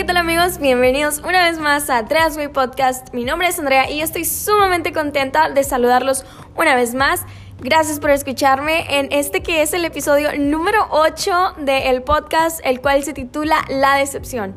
¿qué tal amigos? Bienvenidos una vez más a Transway Podcast. Mi nombre es Andrea y estoy sumamente contenta de saludarlos una vez más. Gracias por escucharme en este que es el episodio número 8 del podcast, el cual se titula La Decepción.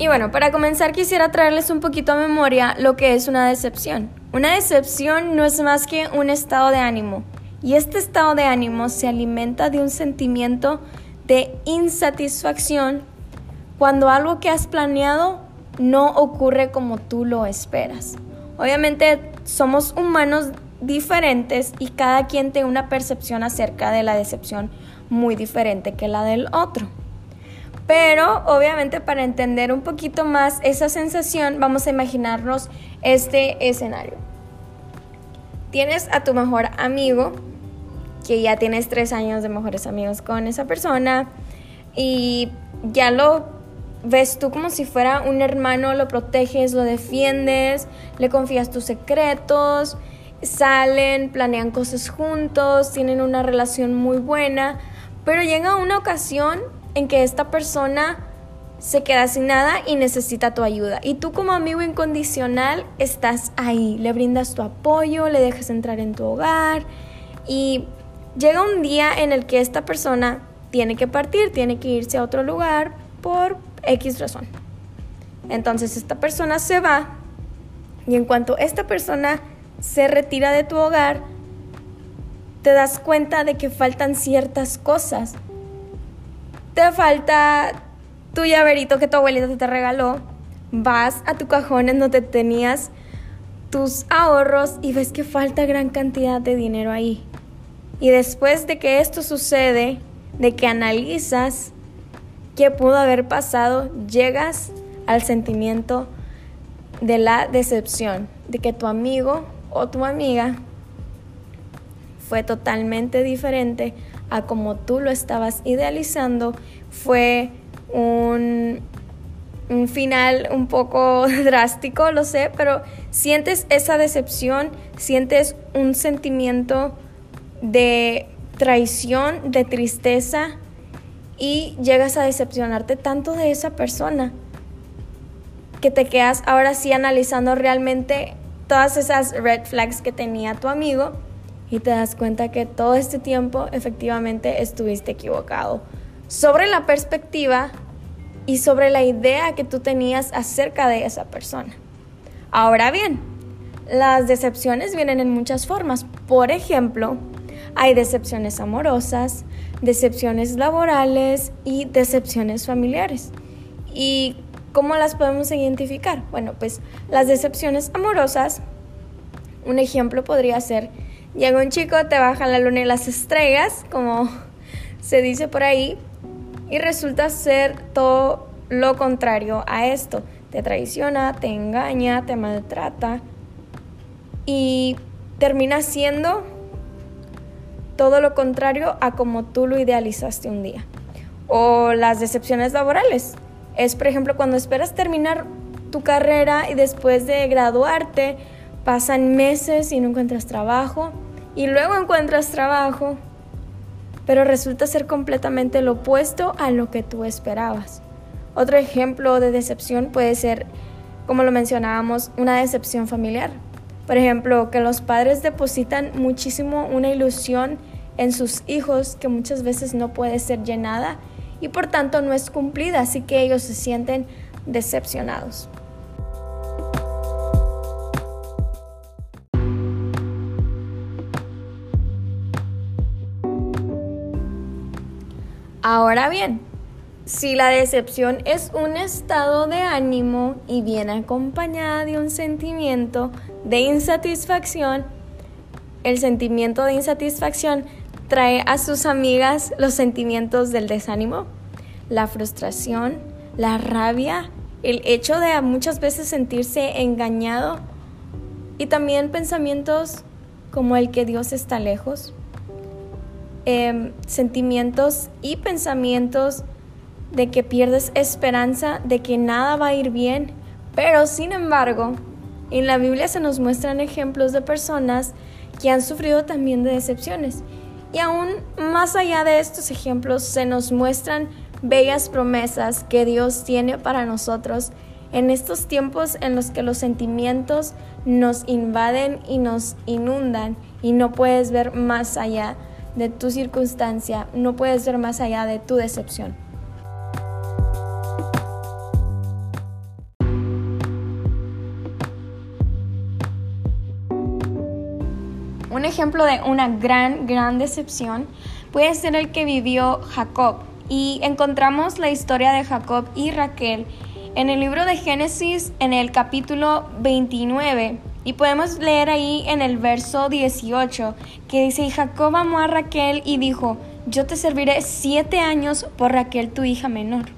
Y bueno, para comenzar quisiera traerles un poquito a memoria lo que es una decepción. Una decepción no es más que un estado de ánimo y este estado de ánimo se alimenta de un sentimiento de insatisfacción cuando algo que has planeado no ocurre como tú lo esperas. Obviamente somos humanos diferentes y cada quien tiene una percepción acerca de la decepción muy diferente que la del otro. Pero obviamente para entender un poquito más esa sensación vamos a imaginarnos este escenario. Tienes a tu mejor amigo, que ya tienes tres años de mejores amigos con esa persona y ya lo ves tú como si fuera un hermano, lo proteges, lo defiendes, le confías tus secretos, salen, planean cosas juntos, tienen una relación muy buena, pero llega una ocasión en que esta persona se queda sin nada y necesita tu ayuda. Y tú como amigo incondicional estás ahí, le brindas tu apoyo, le dejas entrar en tu hogar y llega un día en el que esta persona tiene que partir, tiene que irse a otro lugar por X razón. Entonces esta persona se va y en cuanto esta persona se retira de tu hogar, te das cuenta de que faltan ciertas cosas te falta tu llaverito que tu abuelita te regaló, vas a tu cajón en donde tenías tus ahorros y ves que falta gran cantidad de dinero ahí. Y después de que esto sucede, de que analizas qué pudo haber pasado, llegas al sentimiento de la decepción, de que tu amigo o tu amiga fue totalmente diferente a como tú lo estabas idealizando, fue un, un final un poco drástico, lo sé, pero sientes esa decepción, sientes un sentimiento de traición, de tristeza y llegas a decepcionarte tanto de esa persona que te quedas ahora sí analizando realmente todas esas red flags que tenía tu amigo y te das cuenta que todo este tiempo efectivamente estuviste equivocado sobre la perspectiva y sobre la idea que tú tenías acerca de esa persona. Ahora bien, las decepciones vienen en muchas formas. Por ejemplo, hay decepciones amorosas, decepciones laborales y decepciones familiares. ¿Y cómo las podemos identificar? Bueno, pues las decepciones amorosas, un ejemplo podría ser Llega un chico, te baja la luna y las estrellas, como se dice por ahí, y resulta ser todo lo contrario a esto. Te traiciona, te engaña, te maltrata y termina siendo todo lo contrario a como tú lo idealizaste un día. O las decepciones laborales. Es, por ejemplo, cuando esperas terminar tu carrera y después de graduarte, pasan meses y no encuentras trabajo y luego encuentras trabajo, pero resulta ser completamente lo opuesto a lo que tú esperabas. Otro ejemplo de decepción puede ser, como lo mencionábamos, una decepción familiar. Por ejemplo, que los padres depositan muchísimo una ilusión en sus hijos que muchas veces no puede ser llenada y por tanto no es cumplida, así que ellos se sienten decepcionados. Ahora bien, si la decepción es un estado de ánimo y viene acompañada de un sentimiento de insatisfacción, el sentimiento de insatisfacción trae a sus amigas los sentimientos del desánimo, la frustración, la rabia, el hecho de muchas veces sentirse engañado y también pensamientos como el que Dios está lejos, Em, sentimientos y pensamientos de que pierdes esperanza, de que nada va a ir bien, pero sin embargo, en la Biblia se nos muestran ejemplos de personas que han sufrido también de decepciones. Y aún más allá de estos ejemplos se nos muestran bellas promesas que Dios tiene para nosotros en estos tiempos en los que los sentimientos nos invaden y nos inundan y no puedes ver más allá de tu circunstancia, no puedes ver más allá de tu decepción. Un ejemplo de una gran, gran decepción puede ser el que vivió Jacob. Y encontramos la historia de Jacob y Raquel en el libro de Génesis en el capítulo 29. Y podemos leer ahí en el verso 18 que dice, y Jacob amó a Raquel y dijo, yo te serviré siete años por Raquel tu hija menor.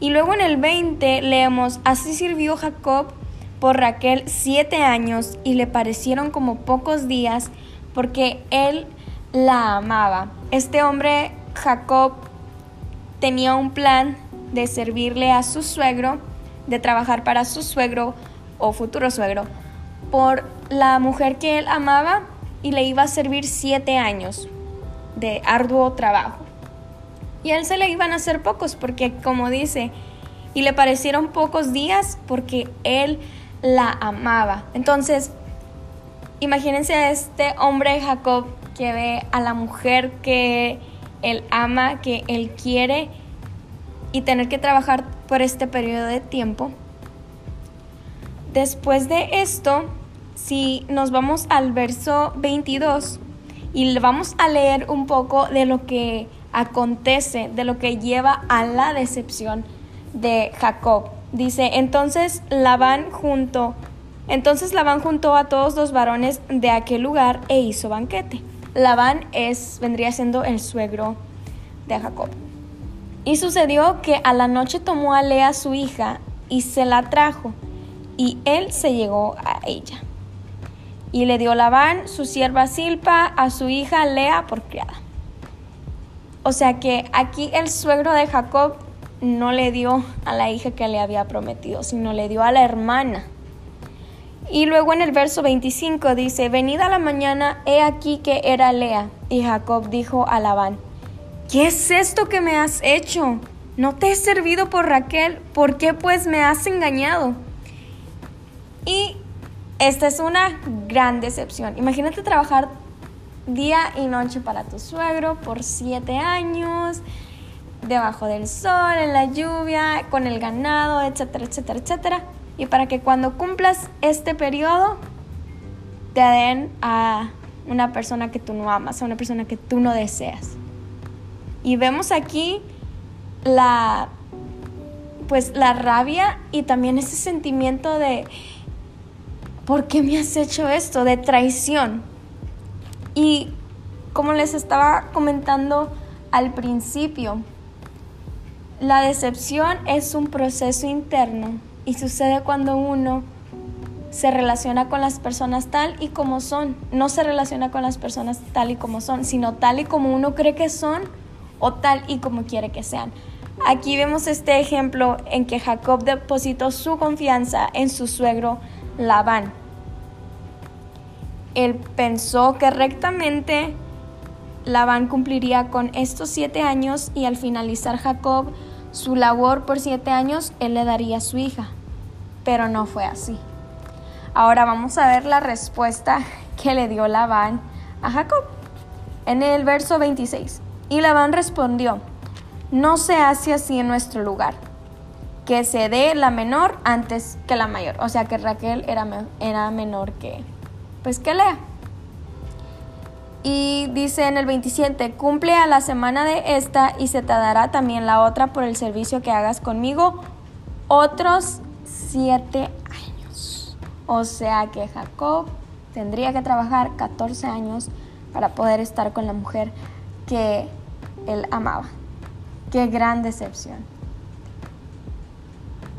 Y luego en el 20 leemos, así sirvió Jacob por Raquel siete años y le parecieron como pocos días porque él la amaba. Este hombre, Jacob, tenía un plan de servirle a su suegro, de trabajar para su suegro o futuro suegro, por la mujer que él amaba y le iba a servir siete años de arduo trabajo. Y a él se le iban a hacer pocos porque, como dice, y le parecieron pocos días porque él la amaba. Entonces, imagínense a este hombre Jacob que ve a la mujer que él ama, que él quiere, y tener que trabajar por este periodo de tiempo. Después de esto, si nos vamos al verso 22 y vamos a leer un poco de lo que acontece, de lo que lleva a la decepción de Jacob. Dice, entonces Labán junto, entonces Labán juntó a todos los varones de aquel lugar e hizo banquete. Labán es, vendría siendo el suegro de Jacob. Y sucedió que a la noche tomó a Lea su hija y se la trajo, y él se llegó a ella. Y le dio Labán su sierva Silpa a su hija Lea por criada. O sea que aquí el suegro de Jacob no le dio a la hija que le había prometido, sino le dio a la hermana. Y luego en el verso 25 dice, venida la mañana, he aquí que era Lea. Y Jacob dijo a Labán, ¿qué es esto que me has hecho? No te he servido por Raquel, ¿por qué pues me has engañado? Y esta es una gran decepción. Imagínate trabajar día y noche para tu suegro por siete años debajo del sol, en la lluvia, con el ganado, etcétera, etcétera, etcétera. Y para que cuando cumplas este periodo, te den a una persona que tú no amas, a una persona que tú no deseas. Y vemos aquí la pues la rabia y también ese sentimiento de ¿por qué me has hecho esto? de traición. Y como les estaba comentando al principio, la decepción es un proceso interno y sucede cuando uno se relaciona con las personas tal y como son. No se relaciona con las personas tal y como son, sino tal y como uno cree que son o tal y como quiere que sean. Aquí vemos este ejemplo en que Jacob depositó su confianza en su suegro Labán. Él pensó que rectamente Labán cumpliría con estos siete años y al finalizar Jacob su labor por siete años, él le daría a su hija. Pero no fue así. Ahora vamos a ver la respuesta que le dio Labán a Jacob. En el verso 26. Y Labán respondió, no se hace así en nuestro lugar, que se dé la menor antes que la mayor. O sea que Raquel era, era menor que, pues que Lea. Y dice en el 27, cumple a la semana de esta y se te dará también la otra por el servicio que hagas conmigo otros siete años. O sea que Jacob tendría que trabajar 14 años para poder estar con la mujer que él amaba. Qué gran decepción.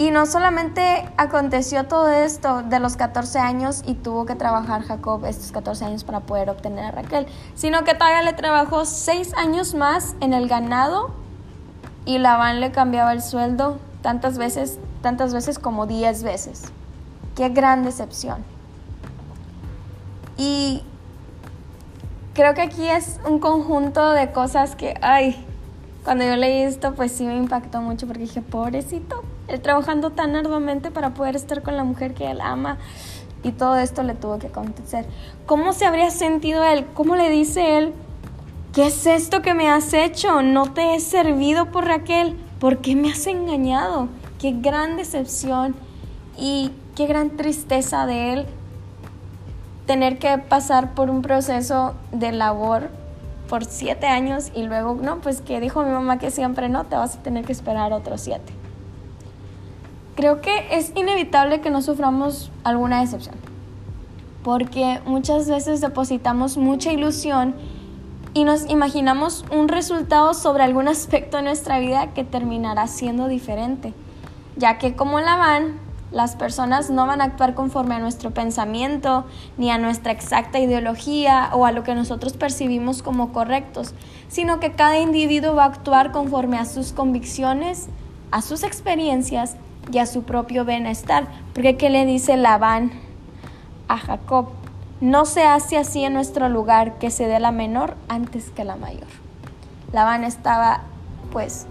Y no solamente aconteció todo esto de los 14 años y tuvo que trabajar Jacob estos 14 años para poder obtener a Raquel, sino que todavía le trabajó 6 años más en el ganado y Labán le cambiaba el sueldo tantas veces, tantas veces como 10 veces. Qué gran decepción. Y creo que aquí es un conjunto de cosas que, ay, cuando yo leí esto, pues sí me impactó mucho porque dije, pobrecito, él trabajando tan arduamente para poder estar con la mujer que él ama y todo esto le tuvo que acontecer. ¿Cómo se habría sentido él? ¿Cómo le dice él? ¿Qué es esto que me has hecho? No te he servido por Raquel. ¿Por qué me has engañado? Qué gran decepción y qué gran tristeza de él tener que pasar por un proceso de labor por siete años y luego, no, pues que dijo mi mamá que siempre no, te vas a tener que esperar otros siete. Creo que es inevitable que no suframos alguna decepción, porque muchas veces depositamos mucha ilusión y nos imaginamos un resultado sobre algún aspecto de nuestra vida que terminará siendo diferente, ya que como la van, las personas no van a actuar conforme a nuestro pensamiento, ni a nuestra exacta ideología o a lo que nosotros percibimos como correctos, sino que cada individuo va a actuar conforme a sus convicciones, a sus experiencias y a su propio bienestar. Porque ¿qué le dice Labán a Jacob? No se hace así en nuestro lugar que se dé la menor antes que la mayor. Labán estaba pues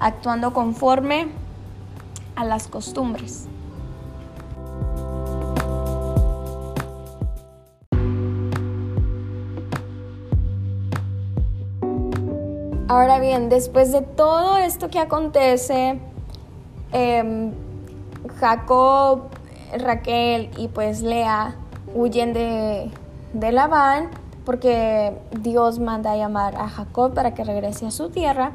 actuando conforme a las costumbres. Ahora bien, después de todo esto que acontece, em, Jacob, Raquel y pues Lea huyen de, de Labán porque Dios manda a llamar a Jacob para que regrese a su tierra.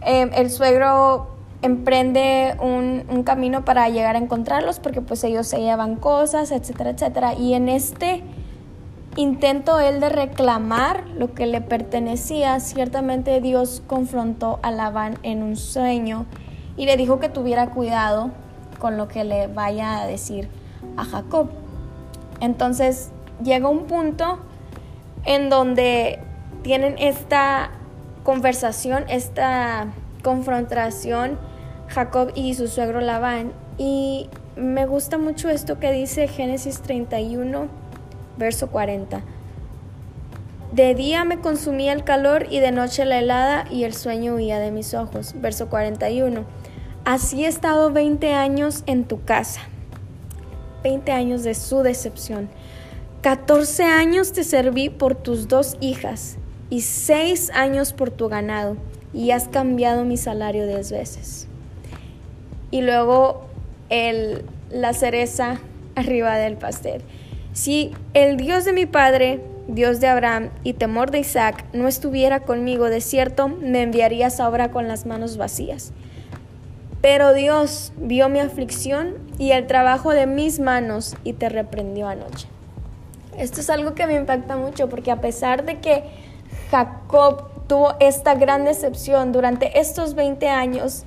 Em, el suegro emprende un, un, camino para llegar a encontrarlos porque pues ellos se llevan cosas, etcétera, etcétera. Y en este intento él de reclamar lo que le pertenecía, ciertamente Dios confrontó a Labán en un sueño y le dijo que tuviera cuidado con lo que le vaya a decir a Jacob. Entonces llega un punto en donde tienen esta conversación, esta confrontación Jacob y su suegro Labán y me gusta mucho esto que dice Génesis 31 verso 40. De día me consumía el calor y de noche la helada y el sueño huía de mis ojos. Verso 41. Así he estado 20 años en tu casa. 20 años de su decepción. 14 años te serví por tus dos hijas y 6 años por tu ganado y has cambiado mi salario 10 veces. Y luego el, la cereza arriba del pastel. Si el Dios de mi padre, Dios de Abraham y temor de Isaac no estuviera conmigo, de cierto me enviarías ahora con las manos vacías. Pero Dios vio mi aflicción y el trabajo de mis manos y te reprendió anoche. Esto es algo que me impacta mucho porque a pesar de que Jacob tuvo esta gran decepción durante estos 20 años,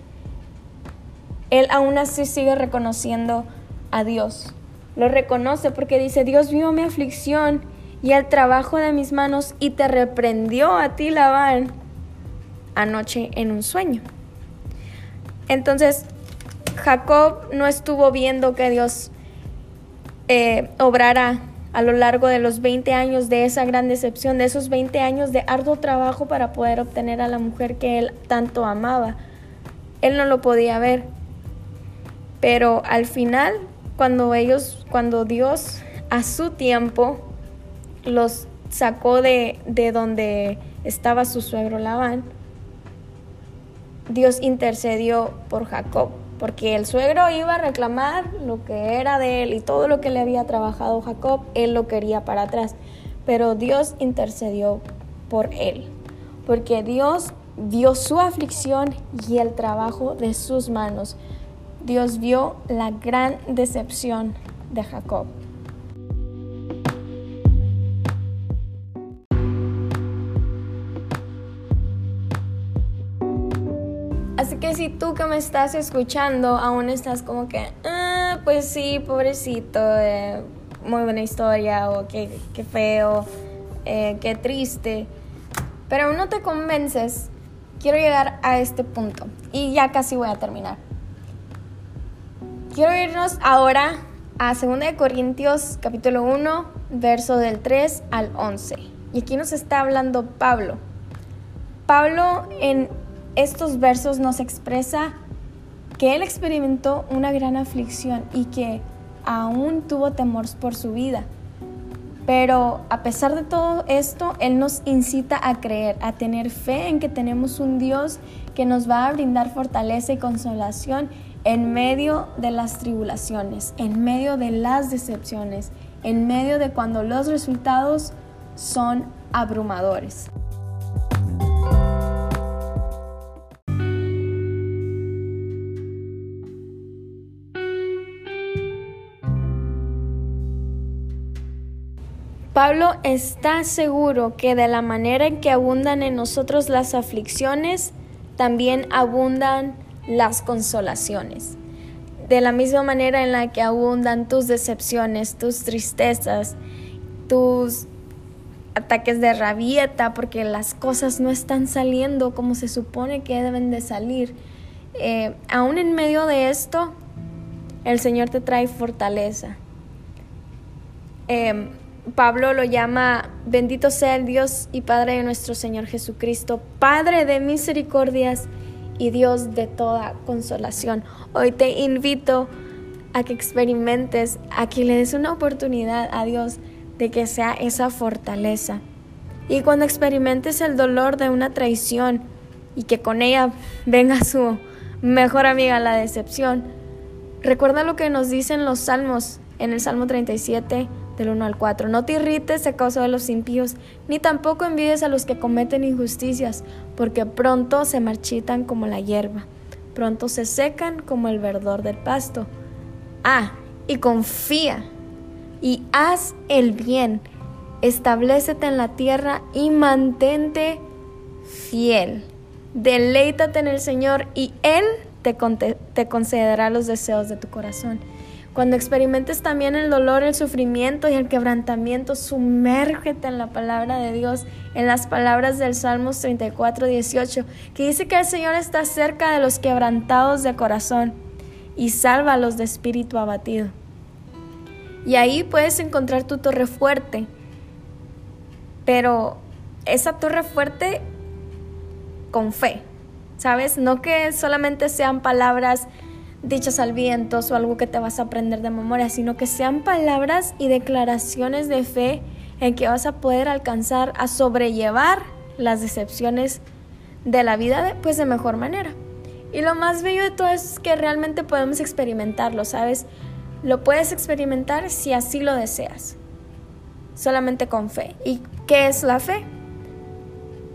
él aún así sigue reconociendo a Dios lo reconoce porque dice, Dios vio mi aflicción y el trabajo de mis manos y te reprendió a ti, Labán, anoche en un sueño. Entonces, Jacob no estuvo viendo que Dios eh, obrara a lo largo de los 20 años de esa gran decepción, de esos 20 años de arduo trabajo para poder obtener a la mujer que él tanto amaba. Él no lo podía ver. Pero al final cuando ellos, cuando Dios a su tiempo los sacó de, de donde estaba su suegro Labán, Dios intercedió por Jacob, porque el suegro iba a reclamar lo que era de él y todo lo que le había trabajado Jacob, él lo quería para atrás, pero Dios intercedió por él, porque Dios vio su aflicción y el trabajo de sus manos. Dios vio la gran decepción de Jacob. Así que si tú que me estás escuchando aún estás como que, ah, pues sí, pobrecito, eh, muy buena historia o qué, feo, eh, qué triste, pero aún no te convences, quiero llegar a este punto y ya casi voy a terminar. Quiero irnos ahora a 2 Corintios capítulo 1, verso del 3 al 11. Y aquí nos está hablando Pablo. Pablo en estos versos nos expresa que él experimentó una gran aflicción y que aún tuvo temor por su vida. Pero a pesar de todo esto, Él nos incita a creer, a tener fe en que tenemos un Dios que nos va a brindar fortaleza y consolación en medio de las tribulaciones, en medio de las decepciones, en medio de cuando los resultados son abrumadores. Pablo está seguro que de la manera en que abundan en nosotros las aflicciones, también abundan las consolaciones. De la misma manera en la que abundan tus decepciones, tus tristezas, tus ataques de rabieta porque las cosas no están saliendo como se supone que deben de salir. Eh, aún en medio de esto, el Señor te trae fortaleza. Em, Pablo lo llama, bendito sea el Dios y Padre de nuestro Señor Jesucristo, Padre de misericordias y Dios de toda consolación. Hoy te invito a que experimentes, a que le des una oportunidad a Dios de que sea esa fortaleza. Y cuando experimentes el dolor de una traición y que con ella venga su mejor amiga la decepción, recuerda lo que nos dicen los salmos en el Salmo 37, del 1 al 4. No te irrites a causa de los impíos, ni tampoco envidies a los que cometen injusticias, porque pronto se marchitan como la hierba, pronto se secan como el verdor del pasto. Ah, y confía, y haz el bien, establecete en la tierra y mantente fiel. Deleítate en el Señor y Él te, te concederá los deseos de tu corazón. Cuando experimentes también el dolor, el sufrimiento y el quebrantamiento, sumérgete en la palabra de Dios, en las palabras del Salmos 34, 18, que dice que el Señor está cerca de los quebrantados de corazón y salva a los de espíritu abatido. Y ahí puedes encontrar tu torre fuerte, pero esa torre fuerte con fe, ¿sabes? No que solamente sean palabras dichas al viento o algo que te vas a aprender de memoria, sino que sean palabras y declaraciones de fe en que vas a poder alcanzar a sobrellevar las decepciones de la vida de, pues de mejor manera. Y lo más bello de todo es que realmente podemos experimentarlo, ¿sabes? Lo puedes experimentar si así lo deseas, solamente con fe. ¿Y qué es la fe?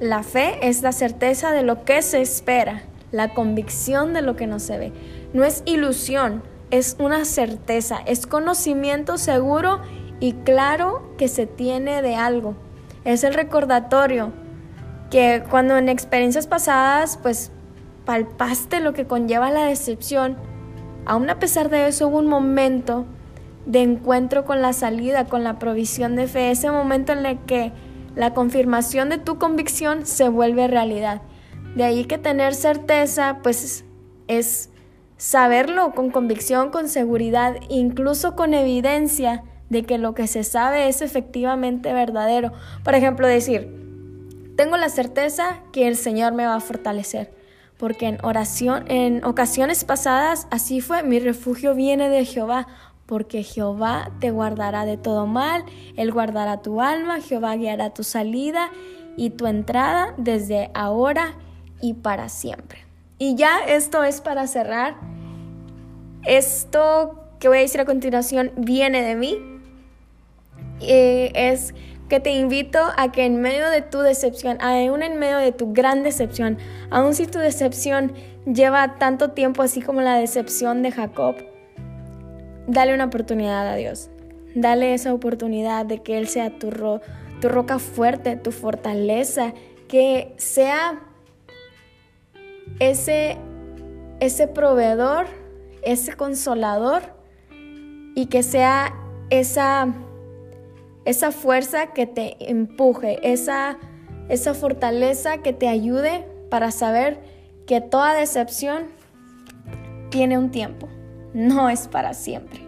La fe es la certeza de lo que se espera, la convicción de lo que no se ve. No es ilusión, es una certeza, es conocimiento seguro y claro que se tiene de algo. Es el recordatorio que cuando en experiencias pasadas pues palpaste lo que conlleva la decepción, aún a pesar de eso hubo un momento de encuentro con la salida, con la provisión de fe, ese momento en el que la confirmación de tu convicción se vuelve realidad. De ahí que tener certeza pues es saberlo con convicción, con seguridad, incluso con evidencia de que lo que se sabe es efectivamente verdadero. Por ejemplo, decir, tengo la certeza que el Señor me va a fortalecer, porque en oración en ocasiones pasadas así fue, mi refugio viene de Jehová, porque Jehová te guardará de todo mal, él guardará tu alma, Jehová guiará tu salida y tu entrada desde ahora y para siempre. Y ya esto es para cerrar. Esto que voy a decir a continuación viene de mí. Eh, es que te invito a que en medio de tu decepción, aún en medio de tu gran decepción, aun si tu decepción lleva tanto tiempo así como la decepción de Jacob, dale una oportunidad a Dios. Dale esa oportunidad de que Él sea tu, tu roca fuerte, tu fortaleza, que sea ese, ese proveedor, ese consolador y que sea esa, esa fuerza que te empuje, esa, esa fortaleza que te ayude para saber que toda decepción tiene un tiempo, no es para siempre.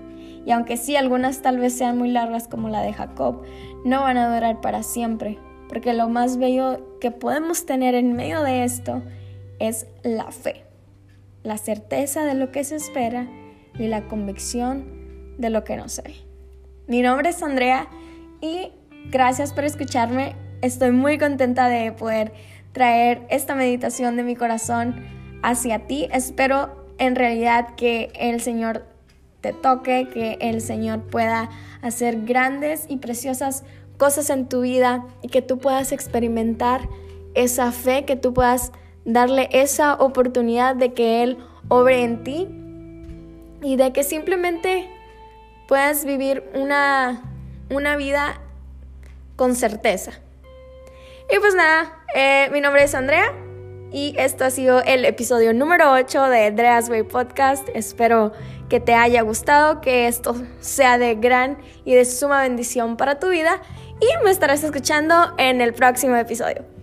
Y aunque sí, algunas tal vez sean muy largas como la de Jacob, no van a durar para siempre, porque lo más bello que podemos tener en medio de esto es la fe, la certeza de lo que se espera y la convicción de lo que no sé. Mi nombre es Andrea y gracias por escucharme. Estoy muy contenta de poder traer esta meditación de mi corazón hacia ti. Espero en realidad que el Señor te toque, que el Señor pueda hacer grandes y preciosas cosas en tu vida y que tú puedas experimentar esa fe, que tú puedas darle esa oportunidad de que Él obre en ti y de que simplemente puedas vivir una, una vida con certeza. Y pues nada, eh, mi nombre es Andrea y esto ha sido el episodio número 8 de Andrea's Way Podcast. Espero que te haya gustado, que esto sea de gran y de suma bendición para tu vida y me estarás escuchando en el próximo episodio.